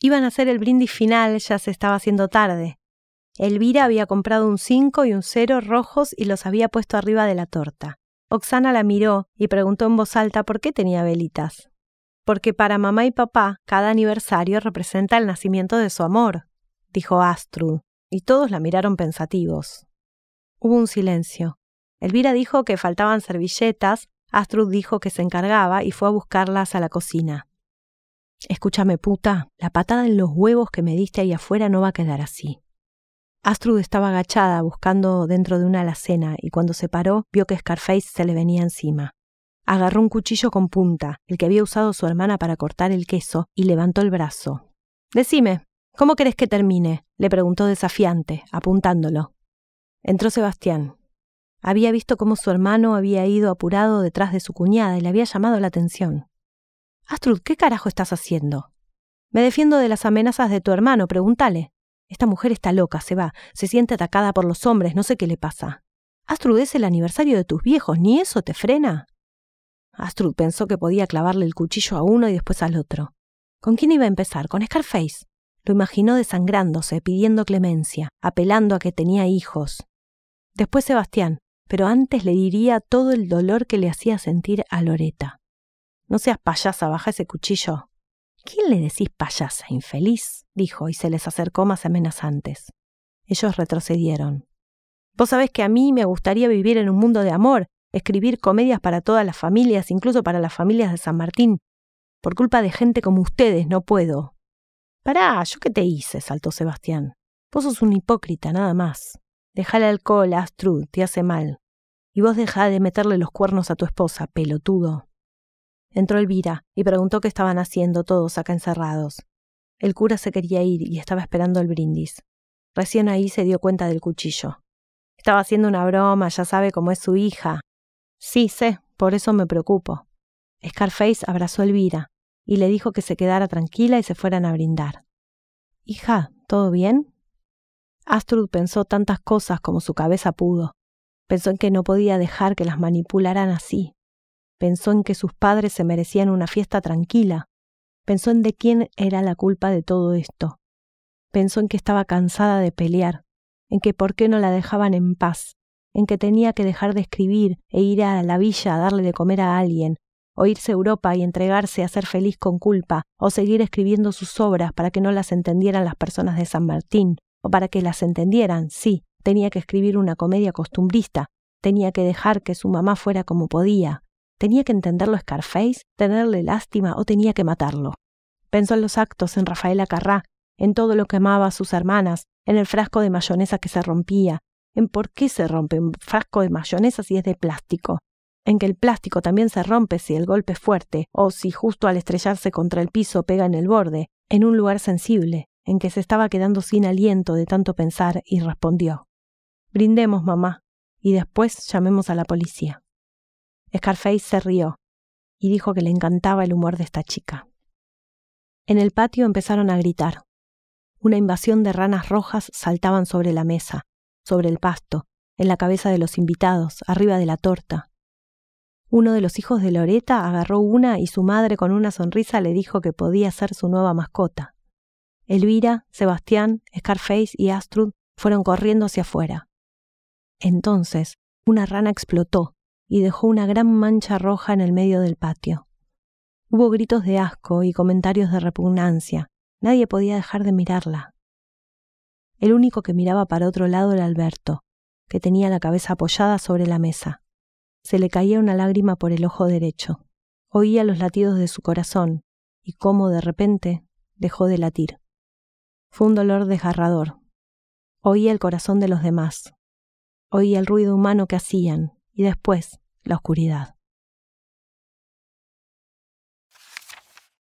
Iban a hacer el brindis final, ya se estaba haciendo tarde. Elvira había comprado un 5 y un 0 rojos y los había puesto arriba de la torta. Oxana la miró y preguntó en voz alta por qué tenía velitas. Porque para mamá y papá cada aniversario representa el nacimiento de su amor, dijo Astrud, y todos la miraron pensativos. Hubo un silencio. Elvira dijo que faltaban servilletas, Astrud dijo que se encargaba y fue a buscarlas a la cocina. Escúchame, puta, la patada en los huevos que me diste ahí afuera no va a quedar así. Astrud estaba agachada buscando dentro de una alacena y cuando se paró vio que Scarface se le venía encima. Agarró un cuchillo con punta, el que había usado su hermana para cortar el queso, y levantó el brazo. Decime, ¿cómo querés que termine? le preguntó desafiante, apuntándolo. Entró Sebastián. Había visto cómo su hermano había ido apurado detrás de su cuñada y le había llamado la atención. Astrud, ¿qué carajo estás haciendo? Me defiendo de las amenazas de tu hermano, pregúntale. Esta mujer está loca, se va, se siente atacada por los hombres, no sé qué le pasa. Astrud es el aniversario de tus viejos, ¿ni eso te frena? Astrud pensó que podía clavarle el cuchillo a uno y después al otro. ¿Con quién iba a empezar? ¿Con Scarface? Lo imaginó desangrándose, pidiendo clemencia, apelando a que tenía hijos. Después Sebastián, pero antes le diría todo el dolor que le hacía sentir a Loreta. No seas payasa, baja ese cuchillo. ¿Quién le decís payasa, infeliz? dijo y se les acercó más amenazantes. Ellos retrocedieron. Vos sabés que a mí me gustaría vivir en un mundo de amor, escribir comedias para todas las familias, incluso para las familias de San Martín. Por culpa de gente como ustedes no puedo. Pará, ¿yo qué te hice? saltó Sebastián. Vos sos un hipócrita, nada más. Deja el alcohol, Astrud, te hace mal. Y vos dejá de meterle los cuernos a tu esposa, pelotudo. Entró Elvira y preguntó qué estaban haciendo todos acá encerrados. El cura se quería ir y estaba esperando el brindis. Recién ahí se dio cuenta del cuchillo. Estaba haciendo una broma, ya sabe cómo es su hija. Sí, sé, por eso me preocupo. Scarface abrazó a Elvira y le dijo que se quedara tranquila y se fueran a brindar. Hija, ¿todo bien? Astrud pensó tantas cosas como su cabeza pudo. Pensó en que no podía dejar que las manipularan así, Pensó en que sus padres se merecían una fiesta tranquila. Pensó en de quién era la culpa de todo esto. Pensó en que estaba cansada de pelear, en que por qué no la dejaban en paz, en que tenía que dejar de escribir e ir a la villa a darle de comer a alguien, o irse a Europa y entregarse a ser feliz con culpa, o seguir escribiendo sus obras para que no las entendieran las personas de San Martín, o para que las entendieran, sí, tenía que escribir una comedia costumbrista, tenía que dejar que su mamá fuera como podía, ¿Tenía que entenderlo Scarface, tenerle lástima o tenía que matarlo? Pensó en los actos, en Rafaela Carrá, en todo lo que amaba a sus hermanas, en el frasco de mayonesa que se rompía, en por qué se rompe un frasco de mayonesa si es de plástico, en que el plástico también se rompe si el golpe es fuerte o si justo al estrellarse contra el piso pega en el borde, en un lugar sensible, en que se estaba quedando sin aliento de tanto pensar y respondió Brindemos, mamá, y después llamemos a la policía. Scarface se rió y dijo que le encantaba el humor de esta chica. En el patio empezaron a gritar. Una invasión de ranas rojas saltaban sobre la mesa, sobre el pasto, en la cabeza de los invitados, arriba de la torta. Uno de los hijos de Loreta agarró una y su madre con una sonrisa le dijo que podía ser su nueva mascota. Elvira, Sebastián, Scarface y Astrud fueron corriendo hacia afuera. Entonces, una rana explotó y dejó una gran mancha roja en el medio del patio. Hubo gritos de asco y comentarios de repugnancia. Nadie podía dejar de mirarla. El único que miraba para otro lado era Alberto, que tenía la cabeza apoyada sobre la mesa. Se le caía una lágrima por el ojo derecho. Oía los latidos de su corazón y cómo de repente dejó de latir. Fue un dolor desgarrador. Oía el corazón de los demás. Oía el ruido humano que hacían, y después la oscuridad.